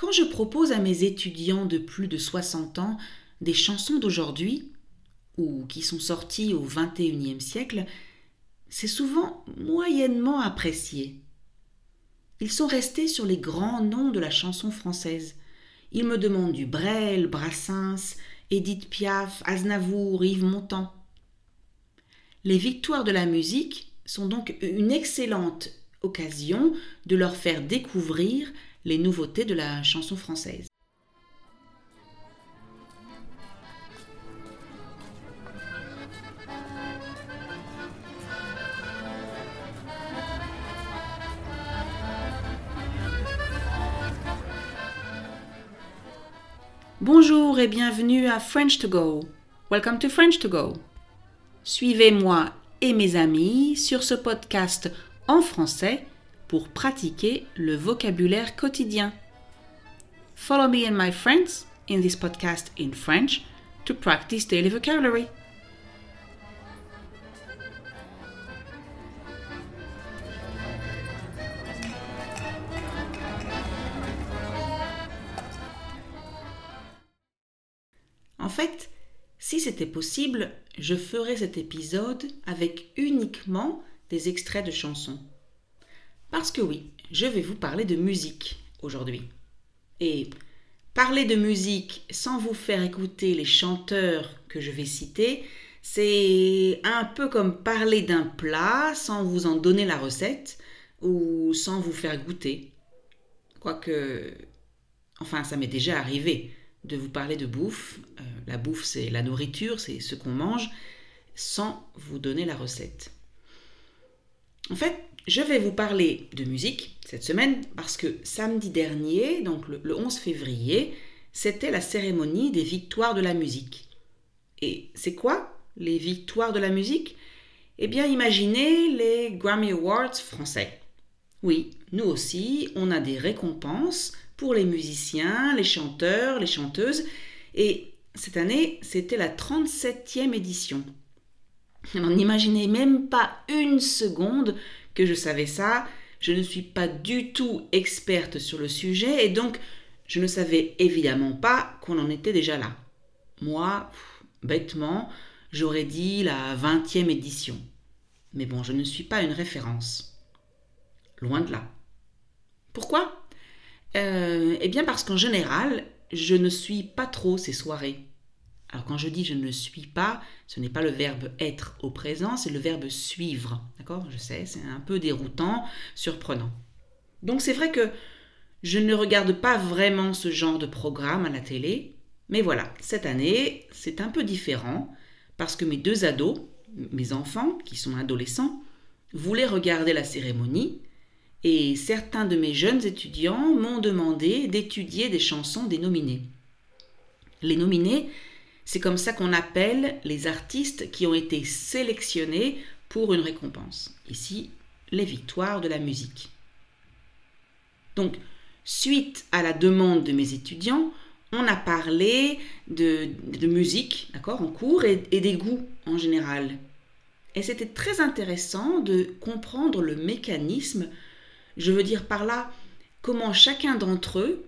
Quand je propose à mes étudiants de plus de 60 ans des chansons d'aujourd'hui, ou qui sont sorties au XXIe siècle, c'est souvent moyennement apprécié. Ils sont restés sur les grands noms de la chanson française. Ils me demandent du Brel, Brassens, Édith Piaf, Aznavour, Yves Montand. Les victoires de la musique sont donc une excellente occasion de leur faire découvrir les nouveautés de la chanson française. Bonjour et bienvenue à French to Go. Welcome to French to Go. Suivez-moi et mes amis sur ce podcast en français pour pratiquer le vocabulaire quotidien. Follow me and my friends in this podcast in French to practice daily vocabulary. En fait, si c'était possible, je ferais cet épisode avec uniquement des extraits de chansons. Parce que oui, je vais vous parler de musique aujourd'hui. Et parler de musique sans vous faire écouter les chanteurs que je vais citer, c'est un peu comme parler d'un plat sans vous en donner la recette ou sans vous faire goûter. Quoique, enfin, ça m'est déjà arrivé de vous parler de bouffe. Euh, la bouffe, c'est la nourriture, c'est ce qu'on mange, sans vous donner la recette. En fait, je vais vous parler de musique cette semaine parce que samedi dernier, donc le, le 11 février, c'était la cérémonie des victoires de la musique. Et c'est quoi les victoires de la musique? Eh bien, imaginez les Grammy Awards français. Oui, nous aussi, on a des récompenses pour les musiciens, les chanteurs, les chanteuses. Et cette année, c'était la 37e édition. N'imaginez même pas une seconde je savais ça. Je ne suis pas du tout experte sur le sujet et donc je ne savais évidemment pas qu'on en était déjà là. Moi, bêtement, j'aurais dit la 20e édition. Mais bon, je ne suis pas une référence. Loin de là. Pourquoi? Euh, Eh bien parce qu'en général, je ne suis pas trop ces soirées. Alors quand je dis je ne suis pas, ce n'est pas le verbe être au présent, c'est le verbe suivre. D'accord? Je sais, c'est un peu déroutant, surprenant. Donc c'est vrai que je ne regarde pas vraiment ce genre de programme à la télé, mais voilà, cette année, c'est un peu différent parce que mes deux ados, mes enfants qui sont adolescents, voulaient regarder la cérémonie et certains de mes jeunes étudiants m'ont demandé d'étudier des chansons des nominés. Les nominés, c'est comme ça qu'on appelle les artistes qui ont été sélectionnés pour une récompense. Ici, les victoires de la musique. Donc, suite à la demande de mes étudiants, on a parlé de, musique, d'accord, en cours et, et des goûts en général. Et c'était très intéressant de comprendre le mécanisme je veux dire par là comment chacun d'entre eux,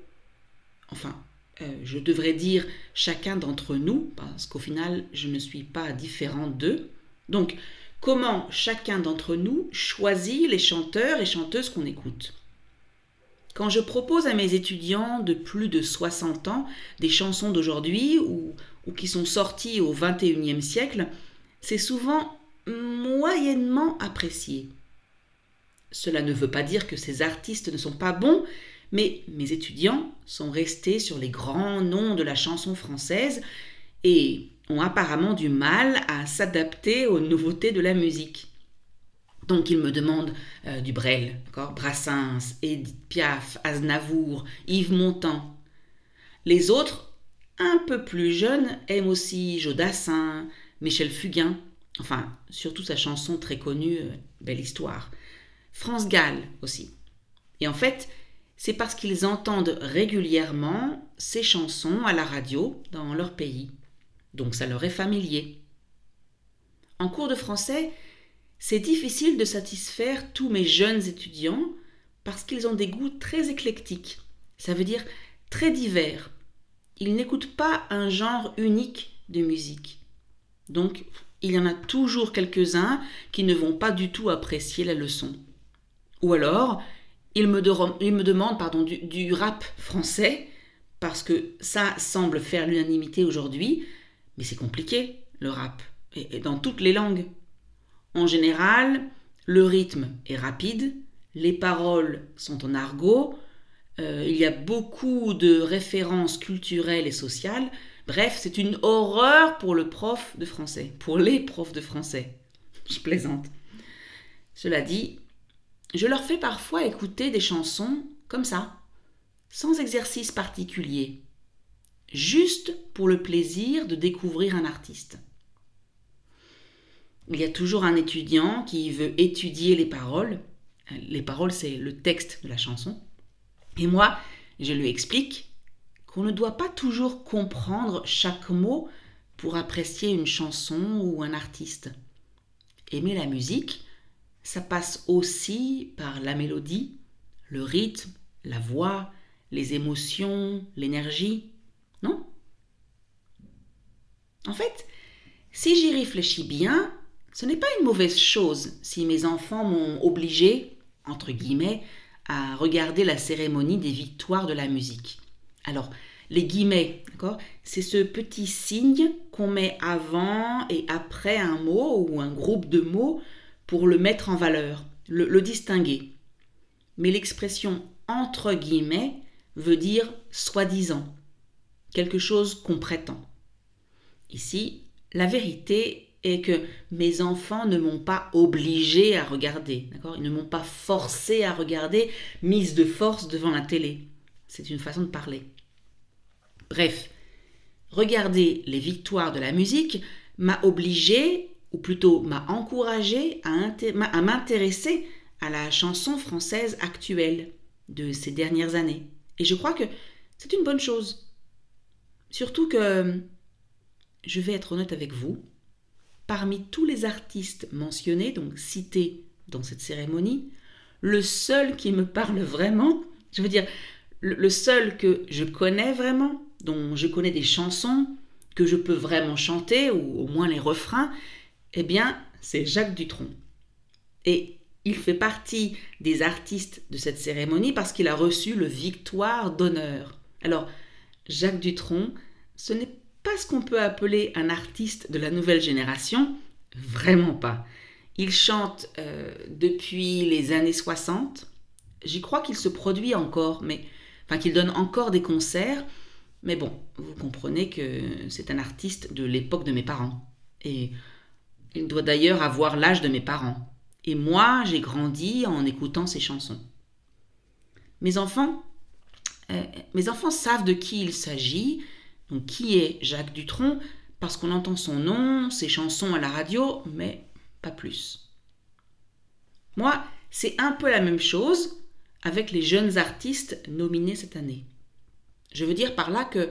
enfin, euh, je devrais dire chacun d'entre nous, parce qu'au final, je ne suis pas différente d'eux. Donc, comment chacun d'entre nous choisit les chanteurs et chanteuses qu'on écoute? Quand je propose à mes étudiants de plus de 60 ans des chansons d'aujourd'hui ou, ou, qui sont sorties au XXIe siècle, c'est souvent moyennement apprécié. Cela ne veut pas dire que ces artistes ne sont pas bons, mais mes étudiants sont restés sur les grands noms de la chanson française et ont apparemment du mal à s'adapter aux nouveautés de la musique. Donc ils me demandent euh, du Brel, Brassens, Edith Piaf, Aznavour, Yves Montand. Les autres, un peu plus jeunes, aiment aussi Jodassin, Michel Fugain, enfin surtout sa chanson très connue euh, Belle Histoire. France Gall aussi. Et en fait, c'est parce qu'ils entendent régulièrement ces chansons à la radio dans leur pays. Donc ça leur est familier. En cours de français, c'est difficile de satisfaire tous mes jeunes étudiants parce qu'ils ont des goûts très éclectiques. Ça veut dire très divers. Ils n'écoutent pas un genre unique de musique. Donc, il y en a toujours quelques-uns qui ne vont pas du tout apprécier la leçon. Ou alors, ils me, demandent pardon, du, rap français, parce que ça semble faire l'unanimité aujourd'hui, mais c'est compliqué, le rap, et dans toutes les langues. En général, le rythme est rapide, les paroles sont en argot, euh, il y a beaucoup de références culturelles et sociales. Bref, c'est une horreur pour le prof de français, pour les profs de français. Je plaisante. Cela dit, je leur fais parfois écouter des chansons comme ça, sans exercice particulier, juste pour le plaisir de découvrir un artiste. Il y a toujours un étudiant qui veut étudier les paroles. Les paroles, c'est le texte de la chanson. Et moi, je lui explique qu'on ne doit pas toujours comprendre chaque mot pour apprécier une chanson ou un artiste. Aimer la musique, ça passe aussi par la mélodie, le rythme, la voix, les émotions, l'énergie, non? En fait, si j'y réfléchis bien, ce n'est pas une mauvaise chose si mes enfants m'ont obligé, entre guillemets, à regarder la cérémonie des victoires de la musique. Alors, les guillemets, d'accord? C'est ce petit signe qu'on met avant et après un mot ou un groupe de mots pour le mettre en valeur, le, le distinguer. Mais l'expression entre guillemets veut dire soi-disant, quelque chose qu'on prétend. Ici, la vérité et que mes enfants ne m'ont pas obligé à regarder, d'accord? Ils ne m'ont pas forcé à regarder, mise de force devant la télé. C'est une façon de parler. Bref, regarder les victoires de la musique m'a obligé, ou plutôt m'a encouragé à, m'intéresser à la chanson française actuelle de ces dernières années. Et je crois que c'est une bonne chose. Surtout que, je vais être honnête avec vous, parmi tous les artistes mentionnés, donc cités dans cette cérémonie, le seul qui me parle vraiment, je veux dire, le seul que je connais vraiment, dont je connais des chansons, que je peux vraiment chanter, ou au moins les refrains, eh bien, c'est Jacques Dutronc. Et il fait partie des artistes de cette cérémonie parce qu'il a reçu le Victoire d'honneur. Alors, Jacques Dutronc, ce n'est pas ce qu'on peut appeler un artiste de la nouvelle génération, vraiment pas. Il chante euh, depuis les années 60. J'y crois qu'il se produit encore, mais enfin qu'il donne encore des concerts. Mais bon, vous comprenez que c'est un artiste de l'époque de mes parents. Et il doit d'ailleurs avoir l'âge de mes parents. Et moi, j'ai grandi en écoutant ses chansons. Mes enfants, euh, mes enfants savent de qui il s'agit donc qui est Jacques Dutronc? Parce qu'on entend son nom, ses chansons à la radio, mais pas plus. Moi, c'est un peu la même chose avec les jeunes artistes nominés cette année. Je veux dire par là que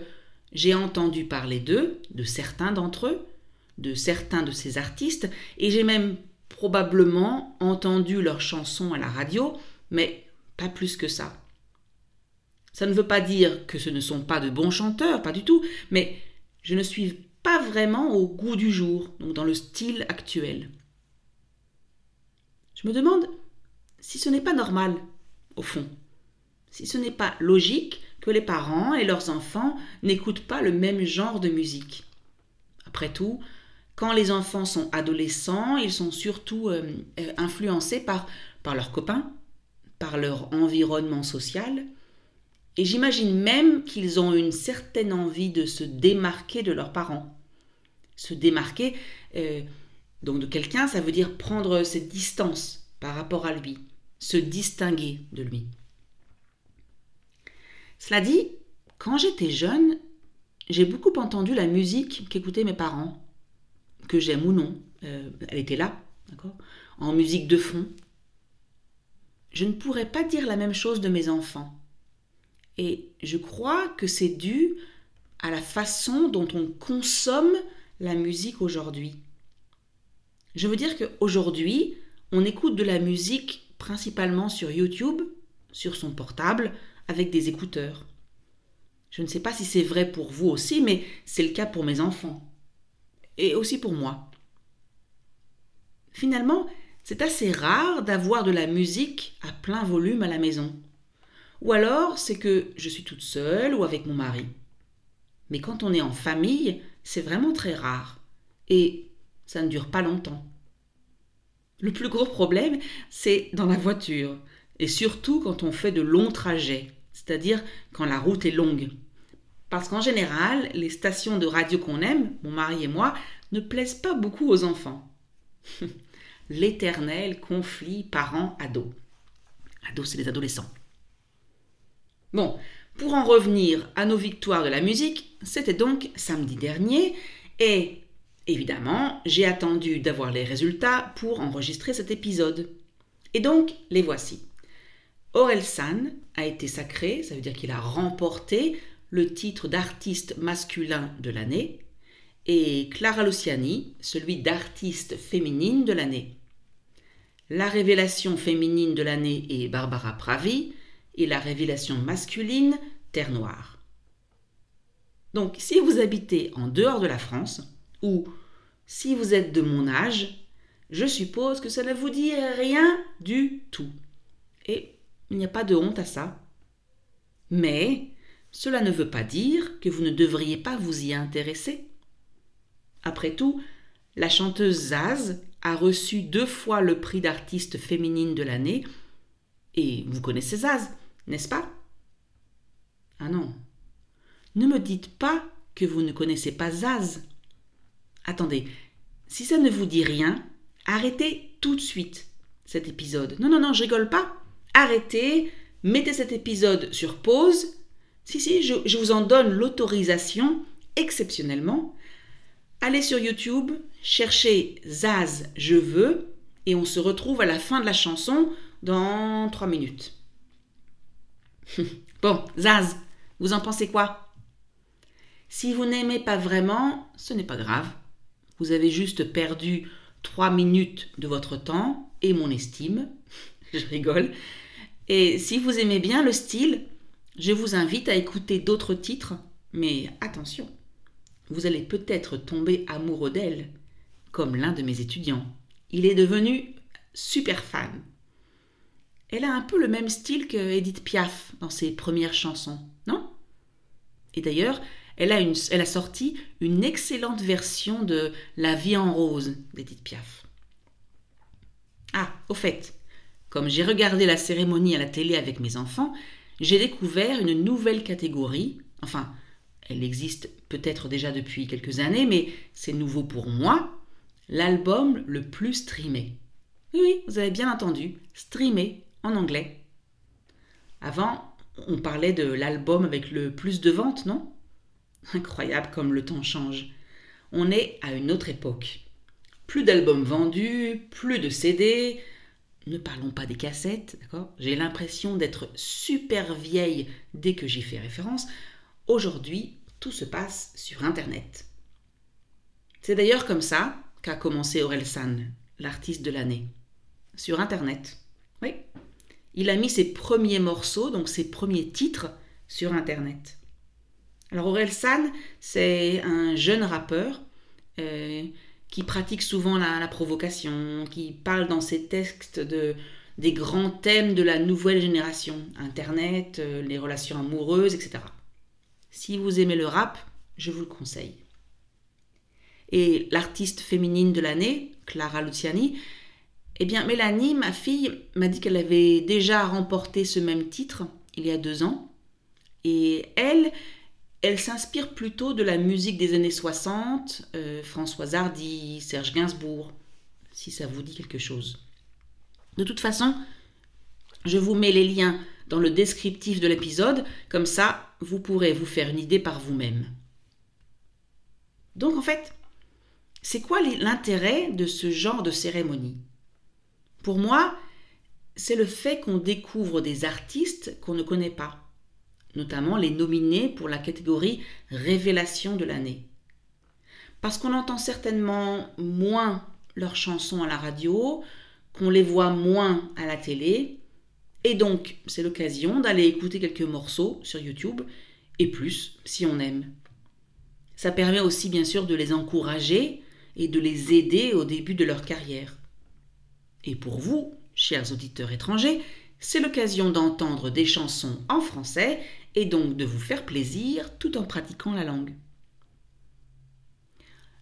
j'ai entendu parler d'eux, de certains d'entre eux, de certains de ces artistes, et j'ai même probablement entendu leurs chansons à la radio, mais pas plus que ça. Ça ne veut pas dire que ce ne sont pas de bons chanteurs, pas du tout, mais je ne suis pas vraiment au goût du jour, donc dans le style actuel. Je me demande si ce n'est pas normal, au fond, si ce n'est pas logique que les parents et leurs enfants n'écoutent pas le même genre de musique. Après tout, quand les enfants sont adolescents, ils sont surtout euh, euh, influencés par, par leurs copains, par leur environnement social, et j'imagine même qu'ils ont une certaine envie de se démarquer de leurs parents. Se démarquer, euh, donc de quelqu'un, ça veut dire prendre cette distance par rapport à lui, se distinguer de lui. Cela dit, quand j'étais jeune, j'ai beaucoup entendu la musique qu'écoutaient mes parents, que j'aime ou non. Euh, elle était là, d'accord? En musique de fond. Je ne pourrais pas dire la même chose de mes enfants. Et je crois que c'est dû à la façon dont on consomme la musique aujourd'hui. Je veux dire qu'aujourd'hui, on écoute de la musique principalement sur YouTube, sur son portable, avec des écouteurs. Je ne sais pas si c'est vrai pour vous aussi, mais c'est le cas pour mes enfants. Et aussi pour moi. Finalement, c'est assez rare d'avoir de la musique à plein volume à la maison. Ou alors, c'est que je suis toute seule ou avec mon mari. Mais quand on est en famille, c'est vraiment très rare. Et ça ne dure pas longtemps. Le plus gros problème, c'est dans la voiture. Et surtout quand on fait de longs trajets, c'est-à-dire quand la route est longue. Parce qu'en général, les stations de radio qu'on aime, mon mari et moi, ne plaisent pas beaucoup aux enfants. L'éternel conflit parents-ados. Ados, c'est les adolescents. Bon, pour en revenir à nos victoires de la musique, c'était donc samedi dernier et évidemment, j'ai attendu d'avoir les résultats pour enregistrer cet épisode. Et donc, les voici. Aurel San a été sacré, ça veut dire qu'il a remporté le titre d'artiste masculin de l'année, et Clara Luciani, celui d'artiste féminine de l'année. La révélation féminine de l'année est Barbara Pravi, et la révélation masculine, Terre Noire. Donc, si vous habitez en dehors de la France, ou si vous êtes de mon âge, je suppose que ça ne vous dit rien du tout. Et il n'y a pas de honte à ça. Mais cela ne veut pas dire que vous ne devriez pas vous y intéresser. Après tout, la chanteuse Zaz a reçu deux fois le prix d'artiste féminine de l'année. Et vous connaissez Zaz, n'est-ce pas? Ah non. Ne me dites pas que vous ne connaissez pas Zaz. Attendez, si ça ne vous dit rien, arrêtez tout de suite cet épisode. Non, non, non, je rigole pas. Arrêtez, mettez cet épisode sur pause. Si, si, je, vous en donne l'autorisation exceptionnellement. Allez sur YouTube, cherchez Zaz Je veux et on se retrouve à la fin de la chanson dans trois minutes. bon, Zaz, vous en pensez quoi? Si vous n'aimez pas vraiment, ce n'est pas grave. Vous avez juste perdu trois minutes de votre temps et mon estime. je rigole. Et si vous aimez bien le style, je vous invite à écouter d'autres titres, mais attention, vous allez peut-être tomber amoureux d'elle, comme l'un de mes étudiants. Il est devenu super fan. Elle a un peu le même style que Edith Piaf dans ses premières chansons, non? Et d'ailleurs, elle a, elle a sorti une excellente version de La vie en rose d'Edith Piaf. Ah, au fait, comme j'ai regardé la cérémonie à la télé avec mes enfants, j'ai découvert une nouvelle catégorie, enfin, elle existe peut-être déjà depuis quelques années, mais c'est nouveau pour moi, l'album le plus streamé. Oui, oui, vous avez bien entendu, streamé en anglais. Avant, on parlait de l'album avec le plus de ventes, non? Incroyable comme le temps change. On est à une autre époque. Plus d'albums vendus, plus de CD. Ne parlons pas des cassettes, d'accord? J'ai l'impression d'être super vieille dès que j'y fais référence. Aujourd'hui, tout se passe sur Internet. C'est d'ailleurs comme ça qu'a commencé Aurel San, l'artiste de l'année. Sur Internet. Oui. Il a mis ses premiers morceaux, donc ses premiers titres, sur Internet. Alors Aurel San, c'est un jeune rappeur euh, qui pratique souvent la, provocation, qui parle dans ses textes de, des grands thèmes de la nouvelle génération, Internet, euh, les relations amoureuses, etc. Si vous aimez le rap, je vous le conseille. Et l'artiste féminine de l'année, Clara Luciani, eh bien Mélanie, ma fille, m'a dit qu'elle avait déjà remporté ce même titre il y a deux ans. Et elle, elle s'inspire plutôt de la musique des années 60, euh, Françoise Hardy, Serge Gainsbourg, si ça vous dit quelque chose. De toute façon, je vous mets les liens dans le descriptif de l'épisode, comme ça, vous pourrez vous faire une idée par vous-même. Donc en fait, c'est quoi l'intérêt de ce genre de cérémonie? Pour moi, c'est le fait qu'on découvre des artistes qu'on ne connaît pas notamment les nominés pour la catégorie Révélation de l'année. Parce qu'on entend certainement moins leurs chansons à la radio, qu'on les voit moins à la télé, et donc c'est l'occasion d'aller écouter quelques morceaux sur YouTube et plus si on aime. Ça permet aussi bien sûr de les encourager et de les aider au début de leur carrière. Et pour vous, chers auditeurs étrangers, c'est l'occasion d'entendre des chansons en français et donc de vous faire plaisir tout en pratiquant la langue.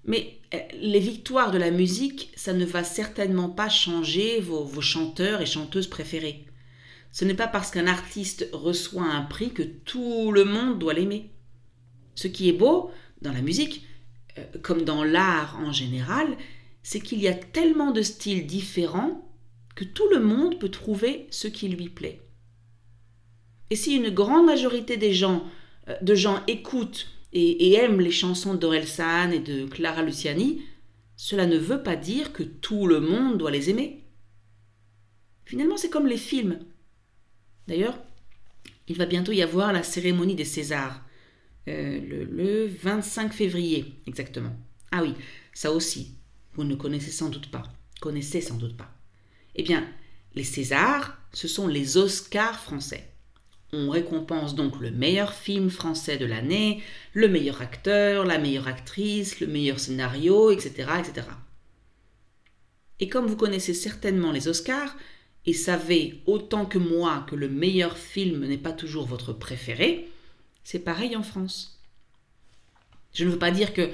Mais euh, les victoires de la musique, ça ne va certainement pas changer vos, chanteurs et chanteuses préférés. Ce n'est pas parce qu'un artiste reçoit un prix que tout le monde doit l'aimer. Ce qui est beau dans la musique, euh, comme dans l'art en général, c'est qu'il y a tellement de styles différents que tout le monde peut trouver ce qui lui plaît. Et si une grande majorité des gens, euh, de gens écoutent et, aiment les chansons d'Orelsan et de Clara Luciani, cela ne veut pas dire que tout le monde doit les aimer. Finalement, c'est comme les films. D'ailleurs, il va bientôt y avoir la cérémonie des Césars, euh, le, le 25 février exactement. Ah oui, ça aussi, vous ne connaissez sans doute pas. Connaissez sans doute pas. Eh bien, les Césars, ce sont les Oscars français. On récompense donc le meilleur film français de l'année, le meilleur acteur, la meilleure actrice, le meilleur scénario, etc., etc. Et comme vous connaissez certainement les Oscars, et savez autant que moi que le meilleur film n'est pas toujours votre préféré, c'est pareil en France. Je ne veux pas dire que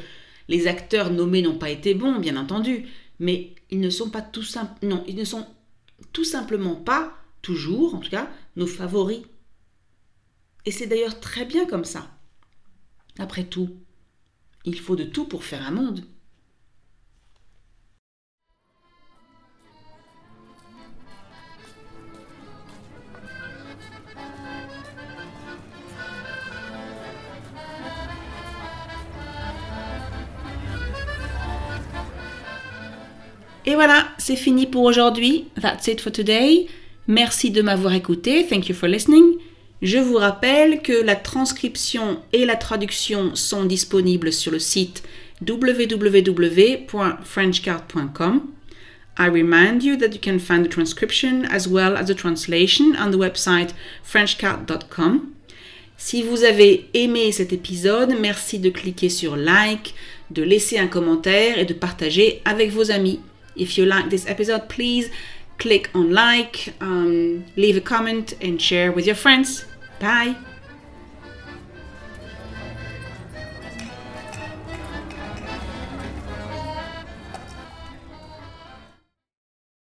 les acteurs nommés n'ont pas été bons, bien entendu, mais ils ne sont pas tout non, ils ne sont tout simplement pas toujours, en tout cas, nos favoris. Et c'est d'ailleurs très bien comme ça. Après tout, il faut de tout pour faire un monde. Et voilà, c'est fini pour aujourd'hui. That's it for today. Merci de m'avoir écouté. Thank you for listening. Je vous rappelle que la transcription et la traduction sont disponibles sur le site www.frenchcard.com. I remind you that you can find the transcription as well as the translation on the website frenchcard.com. Si vous avez aimé cet épisode, merci de cliquer sur like, de laisser un commentaire et de partager avec vos amis. If you like this episode, please click on like, um, leave a comment, and share with your friends. Bye.